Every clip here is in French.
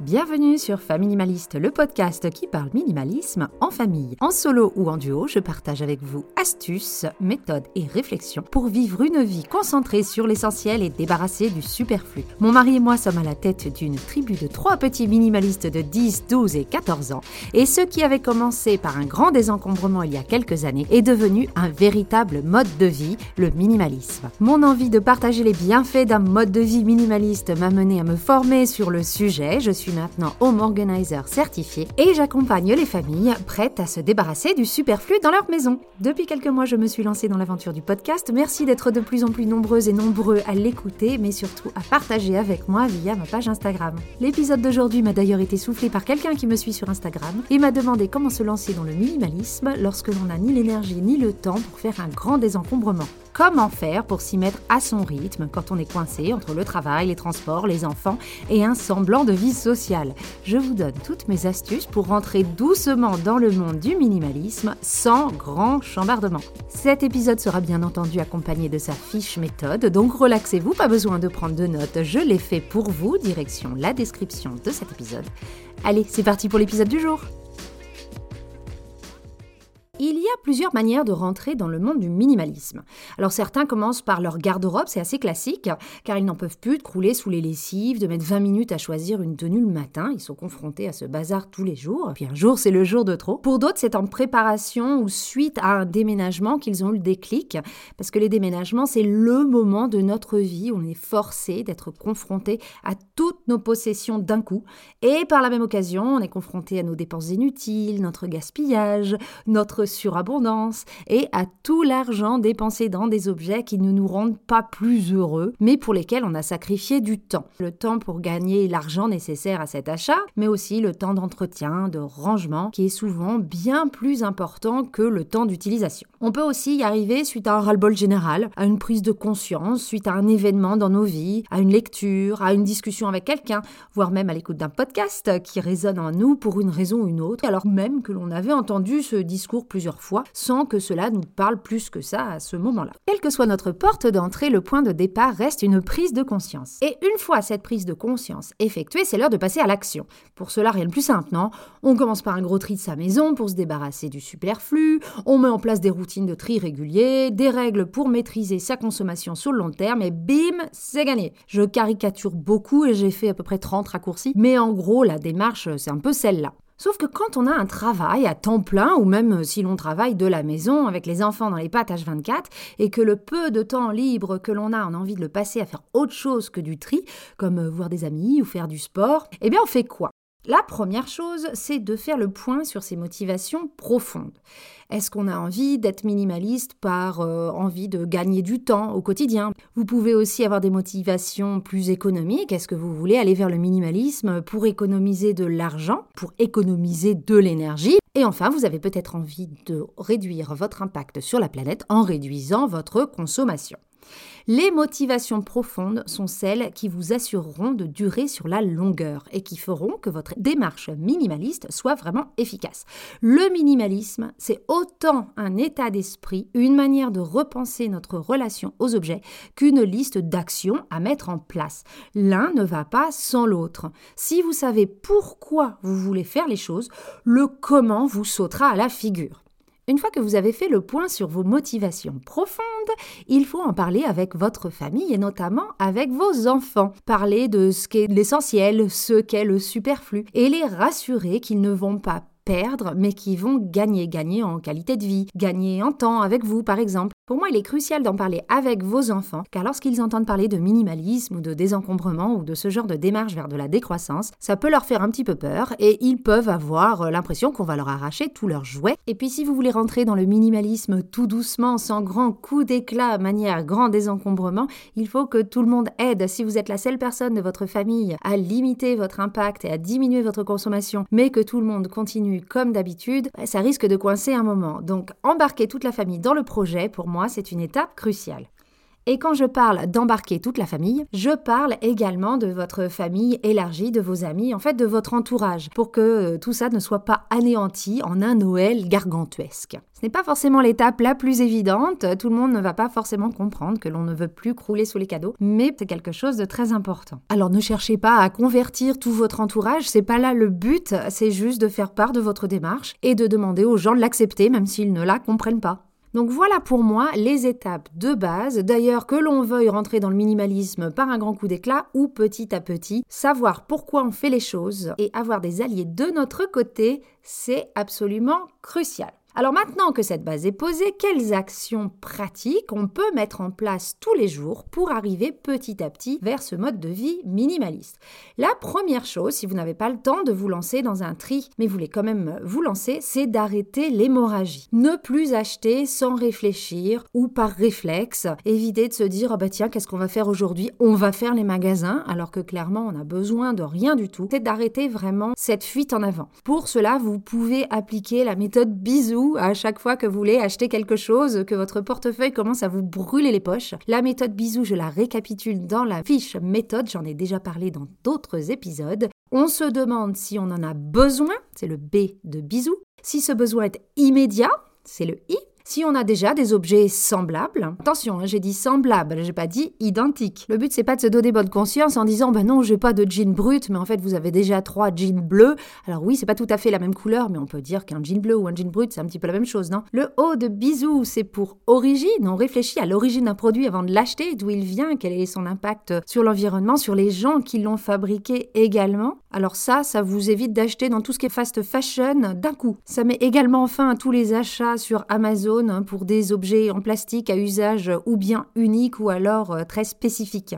Bienvenue sur Familimaliste, le podcast qui parle minimalisme en famille. En solo ou en duo, je partage avec vous astuces, méthodes et réflexions pour vivre une vie concentrée sur l'essentiel et débarrassée du superflu. Mon mari et moi sommes à la tête d'une tribu de trois petits minimalistes de 10, 12 et 14 ans. Et ce qui avait commencé par un grand désencombrement il y a quelques années est devenu un véritable mode de vie, le minimalisme. Mon envie de partager les bienfaits d'un mode de vie minimaliste m'a mené à me former sur le sujet. Je suis maintenant home organizer certifié et j'accompagne les familles prêtes à se débarrasser du superflu dans leur maison. Depuis quelques mois, je me suis lancée dans l'aventure du podcast. Merci d'être de plus en plus nombreuses et nombreux à l'écouter, mais surtout à partager avec moi via ma page Instagram. L'épisode d'aujourd'hui m'a d'ailleurs été soufflé par quelqu'un qui me suit sur Instagram et m'a demandé comment se lancer dans le minimalisme lorsque l'on n'a ni l'énergie ni le temps pour faire un grand désencombrement. Comment faire pour s'y mettre à son rythme quand on est coincé entre le travail, les transports, les enfants et un semblant de vie sociale Je vous donne toutes mes astuces pour rentrer doucement dans le monde du minimalisme sans grand chambardement. Cet épisode sera bien entendu accompagné de sa fiche méthode, donc relaxez-vous, pas besoin de prendre de notes, je l'ai fait pour vous, direction la description de cet épisode. Allez, c'est parti pour l'épisode du jour il y a plusieurs manières de rentrer dans le monde du minimalisme. Alors certains commencent par leur garde-robe, c'est assez classique, car ils n'en peuvent plus de crouler sous les lessives, de mettre 20 minutes à choisir une tenue le matin, ils sont confrontés à ce bazar tous les jours, puis un jour c'est le jour de trop. Pour d'autres c'est en préparation ou suite à un déménagement qu'ils ont eu le déclic, parce que les déménagements c'est le moment de notre vie où on est forcé d'être confronté à toutes nos possessions d'un coup, et par la même occasion on est confronté à nos dépenses inutiles, notre gaspillage, notre surabondance et à tout l'argent dépensé dans des objets qui ne nous rendent pas plus heureux, mais pour lesquels on a sacrifié du temps. Le temps pour gagner l'argent nécessaire à cet achat, mais aussi le temps d'entretien, de rangement, qui est souvent bien plus important que le temps d'utilisation. On peut aussi y arriver suite à un ras-le-bol général, à une prise de conscience, suite à un événement dans nos vies, à une lecture, à une discussion avec quelqu'un, voire même à l'écoute d'un podcast qui résonne en nous pour une raison ou une autre, alors même que l'on avait entendu ce discours fois sans que cela nous parle plus que ça à ce moment-là. Quelle que soit notre porte d'entrée, le point de départ reste une prise de conscience. Et une fois cette prise de conscience effectuée, c'est l'heure de passer à l'action. Pour cela, rien de plus simple, non? On commence par un gros tri de sa maison pour se débarrasser du superflu, on met en place des routines de tri réguliers, des règles pour maîtriser sa consommation sur le long terme et bim, c'est gagné. Je caricature beaucoup et j'ai fait à peu près 30 raccourcis, mais en gros, la démarche, c'est un peu celle-là. Sauf que quand on a un travail à temps plein, ou même si l'on travaille de la maison avec les enfants dans les pattes H24, et que le peu de temps libre que l'on a, on a envie de le passer à faire autre chose que du tri, comme euh, voir des amis ou faire du sport, eh bien on fait quoi? La première chose, c'est de faire le point sur ses motivations profondes. Est-ce qu'on a envie d'être minimaliste par euh, envie de gagner du temps au quotidien? Vous pouvez aussi avoir des motivations plus économiques. Est-ce que vous voulez aller vers le minimalisme pour économiser de l'argent, pour économiser de l'énergie? Et enfin, vous avez peut-être envie de réduire votre impact sur la planète en réduisant votre consommation. Les motivations profondes sont celles qui vous assureront de durer sur la longueur et qui feront que votre démarche minimaliste soit vraiment efficace. Le minimalisme, c'est autant un état d'esprit, une manière de repenser notre relation aux objets qu'une liste d'actions à mettre en place. L'un ne va pas sans l'autre. Si vous savez pourquoi vous voulez faire les choses, le comment vous sautera à la figure. Une fois que vous avez fait le point sur vos motivations profondes, il faut en parler avec votre famille et notamment avec vos enfants. Parler de ce qu'est l'essentiel, ce qu'est le superflu et les rassurer qu'ils ne vont pas perdre, mais qui vont gagner, gagner en qualité de vie, gagner en temps avec vous par exemple. Pour moi, il est crucial d'en parler avec vos enfants, car lorsqu'ils entendent parler de minimalisme ou de désencombrement ou de ce genre de démarche vers de la décroissance, ça peut leur faire un petit peu peur et ils peuvent avoir euh, l'impression qu'on va leur arracher tous leurs jouets. Et puis si vous voulez rentrer dans le minimalisme tout doucement, sans grand coup d'éclat, manière grand désencombrement, il faut que tout le monde aide. Si vous êtes la seule personne de votre famille à limiter votre impact et à diminuer votre consommation, mais que tout le monde continue comme d'habitude, bah, ça risque de coincer un moment. Donc embarquer toute la famille dans le projet, pour c'est une étape cruciale. Et quand je parle d'embarquer toute la famille, je parle également de votre famille élargie, de vos amis, en fait de votre entourage, pour que euh, tout ça ne soit pas anéanti en un Noël gargantuesque. Ce n'est pas forcément l'étape la plus évidente, tout le monde ne va pas forcément comprendre que l'on ne veut plus crouler sous les cadeaux, mais c'est quelque chose de très important. Alors ne cherchez pas à convertir tout votre entourage, c'est pas là le but, c'est juste de faire part de votre démarche et de demander aux gens de l'accepter même s'ils ne la comprennent pas. Donc voilà pour moi les étapes de base. D'ailleurs, que l'on veuille rentrer dans le minimalisme par un grand coup d'éclat ou petit à petit, savoir pourquoi on fait les choses et avoir des alliés de notre côté, c'est absolument crucial. Alors maintenant que cette base est posée, quelles actions pratiques on peut mettre en place tous les jours pour arriver petit à petit vers ce mode de vie minimaliste? La première chose, si vous n'avez pas le temps de vous lancer dans un tri, mais vous voulez quand même vous lancer, c'est d'arrêter l'hémorragie. Ne plus acheter sans réfléchir ou par réflexe. Éviter de se dire oh bah tiens qu'est-ce qu'on va faire aujourd'hui? On va faire les magasins alors que clairement on a besoin de rien du tout. C'est d'arrêter vraiment cette fuite en avant. Pour cela, vous pouvez appliquer la méthode à chaque fois que vous voulez acheter quelque chose, que votre portefeuille commence à vous brûler les poches. La méthode bisou, je la récapitule dans la fiche méthode, j'en ai déjà parlé dans d'autres épisodes. On se demande si on en a besoin, c'est le B de bisou. Si ce besoin est immédiat, c'est le I. Si on a déjà des objets semblables, attention, hein, j'ai dit semblables, j'ai pas dit identiques. Le but c'est pas de se donner bonne conscience en disant ben non, j'ai pas de jean brut, mais en fait vous avez déjà trois jeans bleus. Alors oui, c'est pas tout à fait la même couleur, mais on peut dire qu'un jean bleu ou un jean brut, c'est un petit peu la même chose, non? Le haut de bisou, c'est pour origine. On réfléchit à l'origine d'un produit avant de l'acheter, d'où il vient, quel est son impact sur l'environnement, sur les gens qui l'ont fabriqué également. Alors ça, ça vous évite d'acheter dans tout ce qui est fast fashion d'un coup. Ça met également fin à tous les achats sur Amazon Hein, pour des objets en plastique à usage ou bien unique ou alors euh, très spécifique.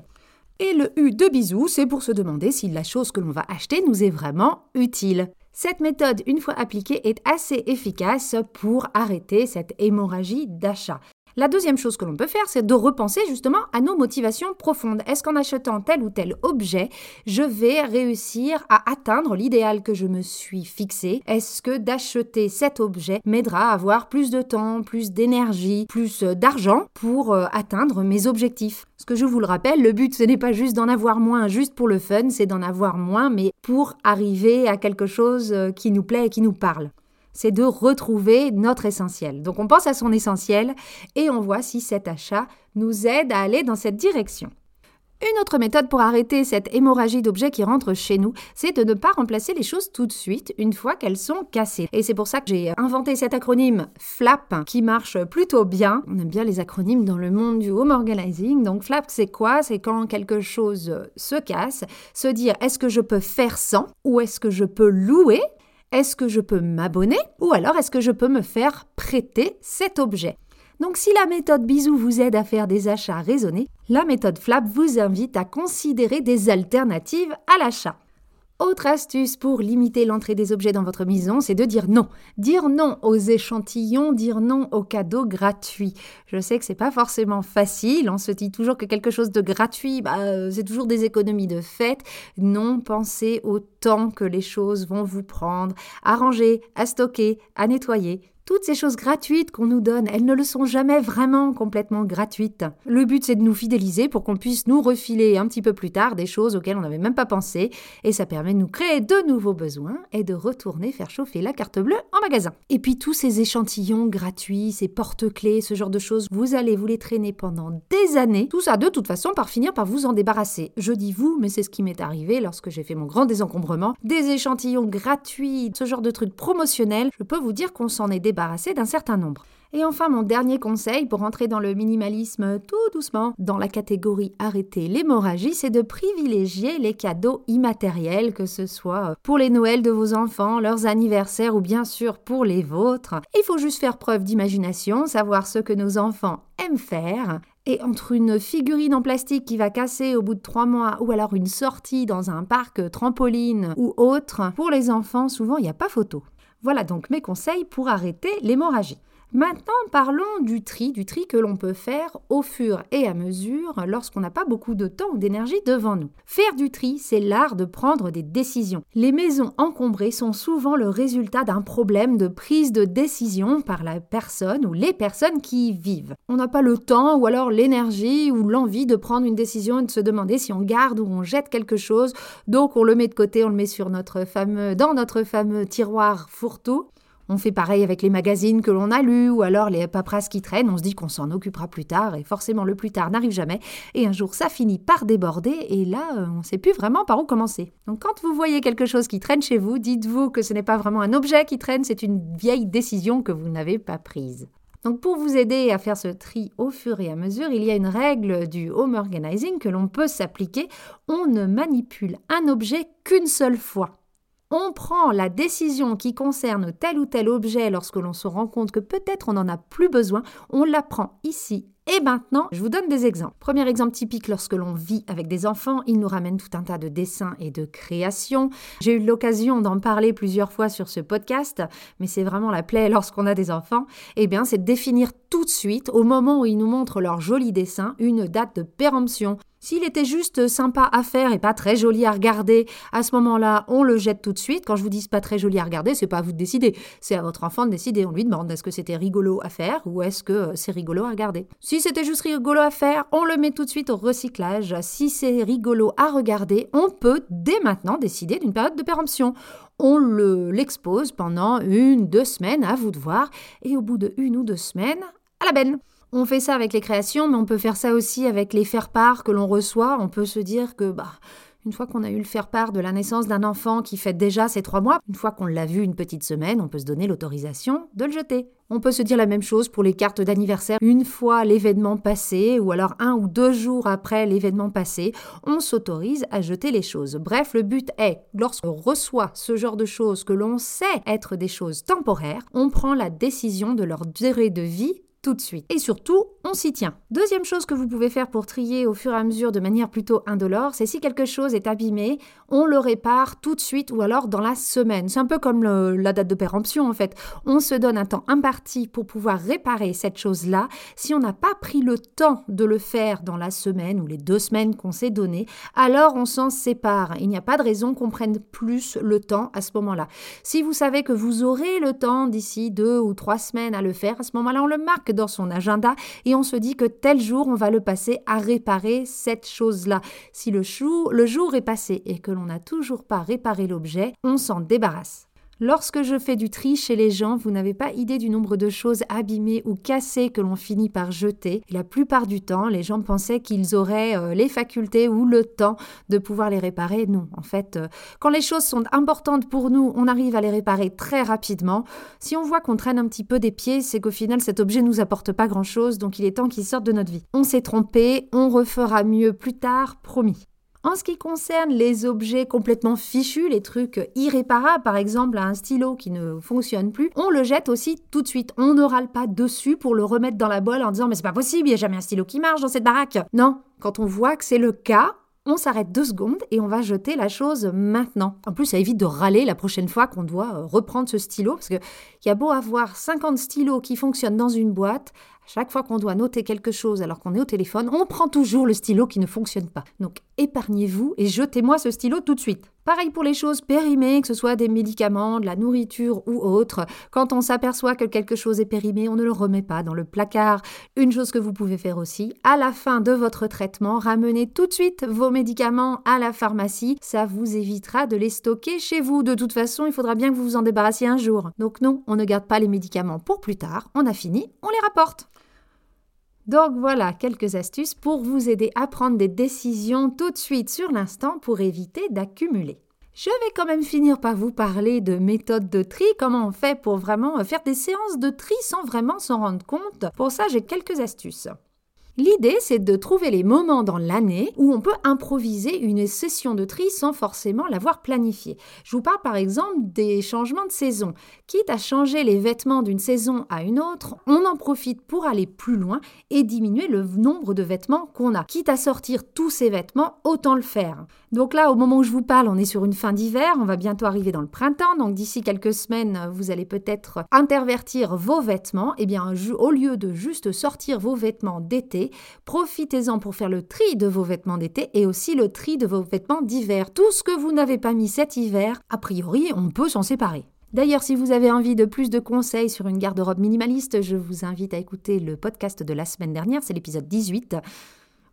Et le U de bisou, c'est pour se demander si la chose que l'on va acheter nous est vraiment utile. Cette méthode, une fois appliquée, est assez efficace pour arrêter cette hémorragie d'achat. La deuxième chose que l'on peut faire, c'est de repenser justement à nos motivations profondes. Est-ce qu'en achetant tel ou tel objet, je vais réussir à atteindre l'idéal que je me suis fixé? Est-ce que d'acheter cet objet m'aidera à avoir plus de temps, plus d'énergie, plus d'argent pour euh, atteindre mes objectifs? Ce que je vous le rappelle, le but ce n'est pas juste d'en avoir moins. Juste pour le fun, c'est d'en avoir moins mais pour arriver à quelque chose euh, qui nous plaît et qui nous parle c'est de retrouver notre essentiel. Donc on pense à son essentiel et on voit si cet achat nous aide à aller dans cette direction. Une autre méthode pour arrêter cette hémorragie d'objets qui rentrent chez nous, c'est de ne pas remplacer les choses tout de suite une fois qu'elles sont cassées. Et c'est pour ça que j'ai inventé cet acronyme FLAP qui marche plutôt bien. On aime bien les acronymes dans le monde du home organizing. Donc FLAP, c'est quoi? C'est quand quelque chose se casse, se dire est-ce que je peux faire sans ou est-ce que je peux louer? Est-ce que je peux m'abonner ou alors est-ce que je peux me faire prêter cet objet? Donc si la méthode bisou vous aide à faire des achats raisonnés, la méthode flap vous invite à considérer des alternatives à l'achat. Autre astuce pour limiter l'entrée des objets dans votre maison, c'est de dire non. Dire non aux échantillons, dire non aux cadeaux gratuits. Je sais que c'est pas forcément facile, on se dit toujours que quelque chose de gratuit, bah, euh, c'est toujours des économies de fait. Non, pensez au temps que les choses vont vous prendre à ranger, à stocker, à nettoyer. Toutes ces choses gratuites qu'on nous donne, elles ne le sont jamais vraiment complètement gratuites. Le but, c'est de nous fidéliser pour qu'on puisse nous refiler un petit peu plus tard des choses auxquelles on n'avait même pas pensé, et ça permet de nous créer de nouveaux besoins et de retourner faire chauffer la carte bleue en magasin. Et puis tous ces échantillons gratuits, ces porte-clés, ce genre de choses, vous allez vous les traîner pendant des années. Tout ça, de toute façon, par finir par vous en débarrasser. Je dis vous, mais c'est ce qui m'est arrivé lorsque j'ai fait mon grand désencombrement. Des échantillons gratuits, ce genre de trucs promotionnels, je peux vous dire qu'on s'en est débarrassé d'un certain nombre. Et enfin, mon dernier conseil pour entrer dans le minimalisme tout doucement dans la catégorie arrêter l'hémorragie, c'est de privilégier les cadeaux immatériels, que ce soit pour les Noëls de vos enfants, leurs anniversaires ou bien sûr pour les vôtres. Il faut juste faire preuve d'imagination, savoir ce que nos enfants aiment faire. Et entre une figurine en plastique qui va casser au bout de trois mois ou alors une sortie dans un parc trampoline ou autre, pour les enfants, souvent il n'y a pas photo. Voilà donc mes conseils pour arrêter l'hémorragie. Maintenant, parlons du tri, du tri que l'on peut faire au fur et à mesure lorsqu'on n'a pas beaucoup de temps ou d'énergie devant nous. Faire du tri, c'est l'art de prendre des décisions. Les maisons encombrées sont souvent le résultat d'un problème de prise de décision par la personne ou les personnes qui y vivent. On n'a pas le temps ou alors l'énergie ou l'envie de prendre une décision et de se demander si on garde ou on jette quelque chose, donc on le met de côté, on le met sur dans notre fameux tiroir fourre-tout. On fait pareil avec les magazines que l'on a lus ou alors les paperasses qui traînent, on se dit qu'on s'en occupera plus tard et forcément le plus tard n'arrive jamais et un jour ça finit par déborder et là euh, on ne sait plus vraiment par où commencer. Donc quand vous voyez quelque chose qui traîne chez vous, dites-vous que ce n'est pas vraiment un objet qui traîne, c'est une vieille décision que vous n'avez pas prise. Donc pour vous aider à faire ce tri au fur et à mesure, il y a une règle du home organizing que l'on peut s'appliquer. On ne manipule un objet qu'une seule fois on prend la décision qui concerne tel ou tel objet lorsque l'on se rend compte que peut-être on n'en a plus besoin, on la prend ici et maintenant, je vous donne des exemples. Premier exemple typique lorsque l'on vit avec des enfants, ils nous ramènent tout un tas de dessins et de créations. J'ai eu l'occasion d'en parler plusieurs fois sur ce podcast, mais c'est vraiment la plaie lorsqu'on a des enfants. Eh bien, c'est de définir tout de suite, au moment où ils nous montrent leurs jolis dessins, une date de péremption. S'il était juste sympa à faire et pas très joli à regarder, à ce moment-là, on le jette tout de suite. Quand je vous dis pas très joli à regarder, c'est pas à vous de décider. C'est à votre enfant de décider. On lui demande est-ce que c'était rigolo à faire ou est-ce que c'est rigolo à regarder? Si c'était juste rigolo à faire, on le met tout de suite au recyclage. Si c'est rigolo à regarder, on peut dès maintenant décider d'une période de péremption. On l'expose pendant une, deux semaines, à vous de voir, et au bout de une ou deux semaines, à la benne. On fait ça avec les créations, mais on peut faire ça aussi avec les faire-part que l'on reçoit. On peut se dire que, bah, une fois qu'on a eu le faire-part de la naissance d'un enfant qui fête déjà ses trois mois, une fois qu'on l'a vu une petite semaine, on peut se donner l'autorisation de le jeter. On peut se dire la même chose pour les cartes d'anniversaire. Une fois l'événement passé, ou alors un ou deux jours après l'événement passé, on s'autorise à jeter les choses. Bref, le but est, lorsqu'on reçoit ce genre de choses que l'on sait être des choses temporaires, on prend la décision de leur durée de vie tout de suite. Et surtout, on s'y tient. Deuxième chose que vous pouvez faire pour trier au fur et à mesure de manière plutôt indolore, c'est si quelque chose est abîmé, on le répare tout de suite ou alors dans la semaine. C'est un peu comme la date de péremption en fait. On se donne un temps imparti pour pouvoir réparer cette chose-là. Si on n'a pas pris le temps de le faire dans la semaine ou les deux semaines qu'on s'est donné, alors on s'en sépare. Il n'y a pas de raison qu'on prenne plus le temps à ce moment-là. Si vous savez que vous aurez le temps d'ici deux ou trois semaines à le faire, à ce moment-là, on le marque dans son agenda et on se dit que tel jour, on va le passer à réparer cette chose-là. Si le, le jour est passé et que l'on n'a toujours pas réparé l'objet, on s'en débarrasse. Lorsque je fais du tri chez les gens, vous n'avez pas idée du nombre de choses abîmées ou cassées que l'on finit par jeter. la plupart du temps, les gens pensaient qu'ils auraient euh, les facultés ou le temps de pouvoir les réparer. Non, en fait, euh, quand les choses sont importantes pour nous, on arrive à les réparer très rapidement. Si on voit qu'on traîne un petit peu des pieds, c'est qu'au final, cet objet nous apporte pas grand-chose, donc il est temps qu'il sorte de notre vie. On s'est trompé, on refera mieux plus tard, promis. En ce qui concerne les objets complètement fichus, les trucs irréparables, par exemple un stylo qui ne fonctionne plus, on le jette aussi tout de suite. On ne râle pas dessus pour le remettre dans la boîte en disant mais c'est pas possible, il n'y a jamais un stylo qui marche dans cette baraque. Non, quand on voit que c'est le cas, on s'arrête deux secondes et on va jeter la chose maintenant. En plus, ça évite de râler la prochaine fois qu'on doit euh, reprendre ce stylo, parce qu'il y a beau avoir 50 stylos qui fonctionnent dans une boîte, chaque fois qu'on doit noter quelque chose alors qu'on est au téléphone, on prend toujours le stylo qui ne fonctionne pas. Donc épargnez-vous et jetez-moi ce stylo tout de suite. Pareil pour les choses périmées, que ce soit des médicaments, de la nourriture ou autre. Quand on s'aperçoit que quelque chose est périmé, on ne le remet pas dans le placard. Une chose que vous pouvez faire aussi, à la fin de votre traitement, ramenez tout de suite vos médicaments à la pharmacie. Ça vous évitera de les stocker chez vous. De toute façon, il faudra bien que vous vous en débarrassiez un jour. Donc non, on ne garde pas les médicaments pour plus tard. On a fini, on les rapporte. Donc voilà quelques astuces pour vous aider à prendre des décisions tout de suite sur l'instant pour éviter d'accumuler. Je vais quand même finir par vous parler de méthode de tri, comment on fait pour vraiment faire des séances de tri sans vraiment s'en rendre compte. Pour ça, j'ai quelques astuces. L'idée, c'est de trouver les moments dans l'année où on peut improviser une session de tri sans forcément l'avoir planifiée. Je vous parle par exemple des changements de saison. Quitte à changer les vêtements d'une saison à une autre, on en profite pour aller plus loin et diminuer le nombre de vêtements qu'on a. Quitte à sortir tous ces vêtements, autant le faire. Donc là, au moment où je vous parle, on est sur une fin d'hiver, on va bientôt arriver dans le printemps, donc d'ici quelques semaines, vous allez peut-être intervertir vos vêtements. Eh bien, au lieu de juste sortir vos vêtements d'été, profitez-en pour faire le tri de vos vêtements d'été et aussi le tri de vos vêtements d'hiver. Tout ce que vous n'avez pas mis cet hiver, a priori, on peut s'en séparer. D'ailleurs, si vous avez envie de plus de conseils sur une garde-robe minimaliste, je vous invite à écouter le podcast de la semaine dernière, c'est l'épisode 18.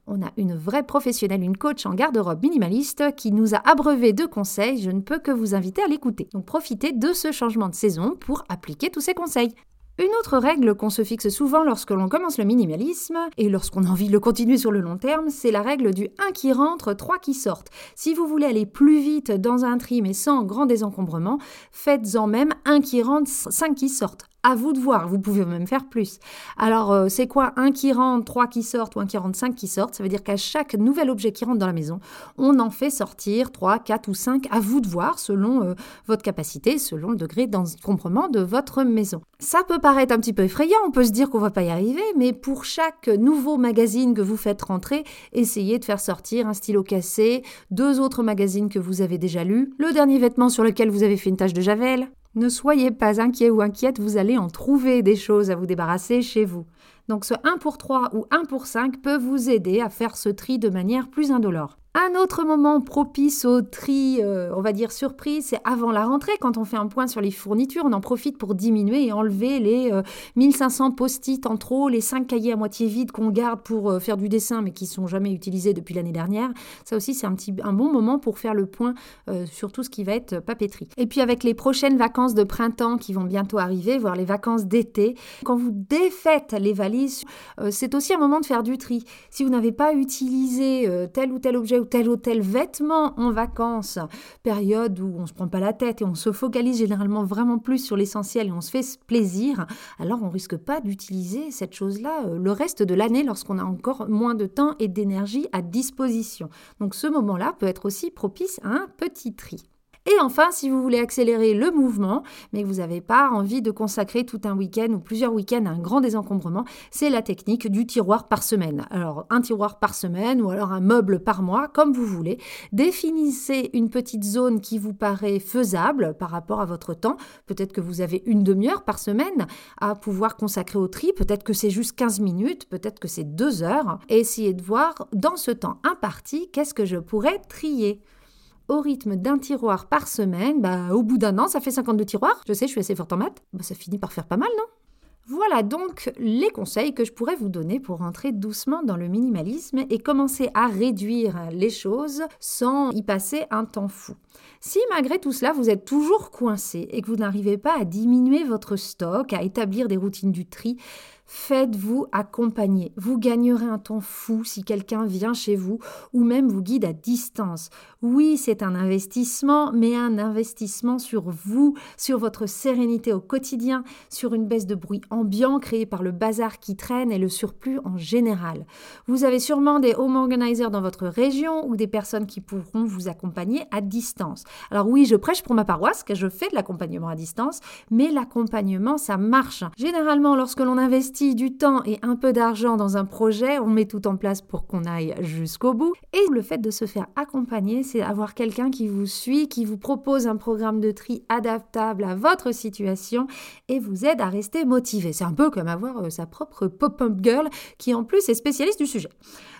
On a une vraie professionnelle, une coach en garde-robe minimaliste qui nous a abreuvé de conseils. Je ne peux que vous inviter à l'écouter. Donc profitez de ce changement de saison pour appliquer tous ces conseils. Une autre règle qu'on se fixe souvent lorsque l'on commence le minimalisme, et lorsqu'on a envie de le continuer sur le long terme, c'est la règle du 1 qui rentre, 3 qui sortent. Si vous voulez aller plus vite dans un tri mais sans grand désencombrement, faites-en même 1 qui rentre, 5 qui sortent à vous de voir, vous pouvez même faire plus. Alors, euh, c'est quoi un qui rentre, trois qui sortent ou un qui rentre, cinq qui sortent? Ça veut dire qu'à chaque nouvel objet qui rentre dans la maison, on en fait sortir trois, quatre ou cinq, à vous de voir, selon euh, votre capacité, selon le degré d'encombrement de votre maison. Ça peut paraître un petit peu effrayant, on peut se dire qu'on va pas y arriver, mais pour chaque nouveau magazine que vous faites rentrer, essayez de faire sortir un stylo cassé, deux autres magazines que vous avez déjà lus, le dernier vêtement sur lequel vous avez fait une tache de javel, ne soyez pas inquiet ou inquiète, vous allez en trouver des choses à vous débarrasser chez vous. Donc ce 1 pour 3 ou 1 pour 5 peut vous aider à faire ce tri de manière plus indolore. Un autre moment propice au tri, euh, on va dire surprise, c'est avant la rentrée, quand on fait un point sur les fournitures, on en profite pour diminuer et enlever les 1500 euh, post-it en trop, les 5 cahiers à moitié vides qu'on garde pour euh, faire du dessin mais qui sont jamais utilisés depuis l'année dernière. Ça aussi, c'est un bon moment pour faire le point sur tout ce qui va être papeterie. Et puis avec les prochaines vacances de printemps qui vont bientôt arriver, voire les vacances d'été, quand vous défaites les valises, c'est aussi un moment de faire du tri. Si vous n'avez pas utilisé tel ou tel objet tel ou tel vêtement en vacances, période où on se prend pas la tête et on se focalise généralement vraiment plus sur l'essentiel et on se fait plaisir, alors on risque pas d'utiliser cette chose-là euh, le reste de l'année lorsqu'on a encore moins de temps et d'énergie à disposition. Donc ce moment-là peut être aussi propice à un petit tri. Et enfin, si vous voulez accélérer le mouvement, mais que vous n'avez pas envie de consacrer tout un week-end ou plusieurs week-ends à un grand désencombrement, c'est la technique du tiroir par semaine. Alors, un tiroir par semaine ou alors un meuble par mois, comme vous voulez. Définissez une petite zone qui vous paraît faisable par rapport à votre temps. Peut-être que vous avez une demi-heure par semaine à pouvoir consacrer au tri. Peut-être que c'est juste 15 minutes, peut-être que c'est deux heures. Et essayez de voir dans ce temps imparti, qu'est-ce que je pourrais trier au rythme d'un tiroir par semaine, bah, au bout d'un an, ça fait 52 tiroirs. Je sais, je suis assez forte en maths. Bah, ça finit par faire pas mal, non? Voilà donc les conseils que je pourrais vous donner pour rentrer doucement dans le minimalisme et commencer à réduire les choses sans y passer un temps fou. Si malgré tout cela vous êtes toujours coincé et que vous n'arrivez pas à diminuer votre stock, à établir des routines du tri, Faites-vous accompagner. Vous gagnerez un temps fou si quelqu'un vient chez vous ou même vous guide à distance. Oui, c'est un investissement, mais un investissement sur vous, sur votre sérénité au quotidien, sur une baisse de bruit ambiant créée par le bazar qui traîne et le surplus en général. Vous avez sûrement des home organizers dans votre région ou des personnes qui pourront vous accompagner à distance. Alors oui, je prêche pour ma paroisse, que je fais de l'accompagnement à distance, mais l'accompagnement, ça marche. Généralement, lorsque l'on investit du temps et un peu d'argent dans un projet, on met tout en place pour qu'on aille jusqu'au bout. Et le fait de se faire accompagner, c'est avoir quelqu'un qui vous suit, qui vous propose un programme de tri adaptable à votre situation et vous aide à rester motivé. C'est un peu comme avoir euh, sa propre pop-up girl qui en plus est spécialiste du sujet.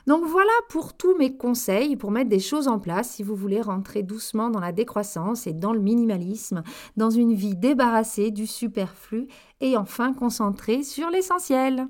Donc voilà pour tous mes conseils pour mettre des choses en place si vous voulez rentrer doucement dans la décroissance et dans le minimalisme, dans une vie débarrassée du superflu et enfin concentrée sur l'essentiel.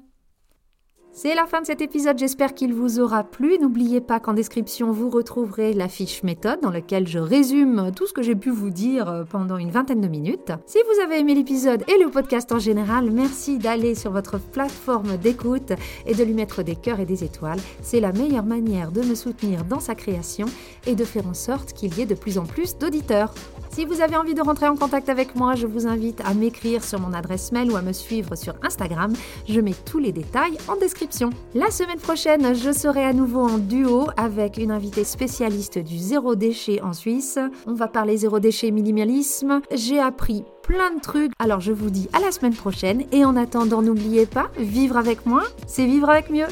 C'est la fin de cet épisode, j'espère qu'il vous aura plu. N'oubliez pas qu'en description, vous retrouverez la fiche méthode dans laquelle je résume tout ce que j'ai pu vous dire euh, pendant une vingtaine de minutes. Si vous avez aimé l'épisode et le podcast en général, merci d'aller sur votre plateforme d'écoute et de lui mettre des cœurs et des étoiles. C'est la meilleure manière de me soutenir dans sa création et de faire en sorte qu'il y ait de plus en plus d'auditeurs. Si vous avez envie de rentrer en contact avec moi, je vous invite à m'écrire sur mon adresse mail ou à me suivre sur Instagram. Je mets tous les détails en description. La semaine prochaine, je serai à nouveau en duo avec une invitée spécialiste du zéro déchet en Suisse. On va parler zéro déchet minimalisme. J'ai appris plein de trucs. Alors je vous dis à la semaine prochaine et en attendant, n'oubliez pas, vivre avec moi, c'est vivre avec mieux.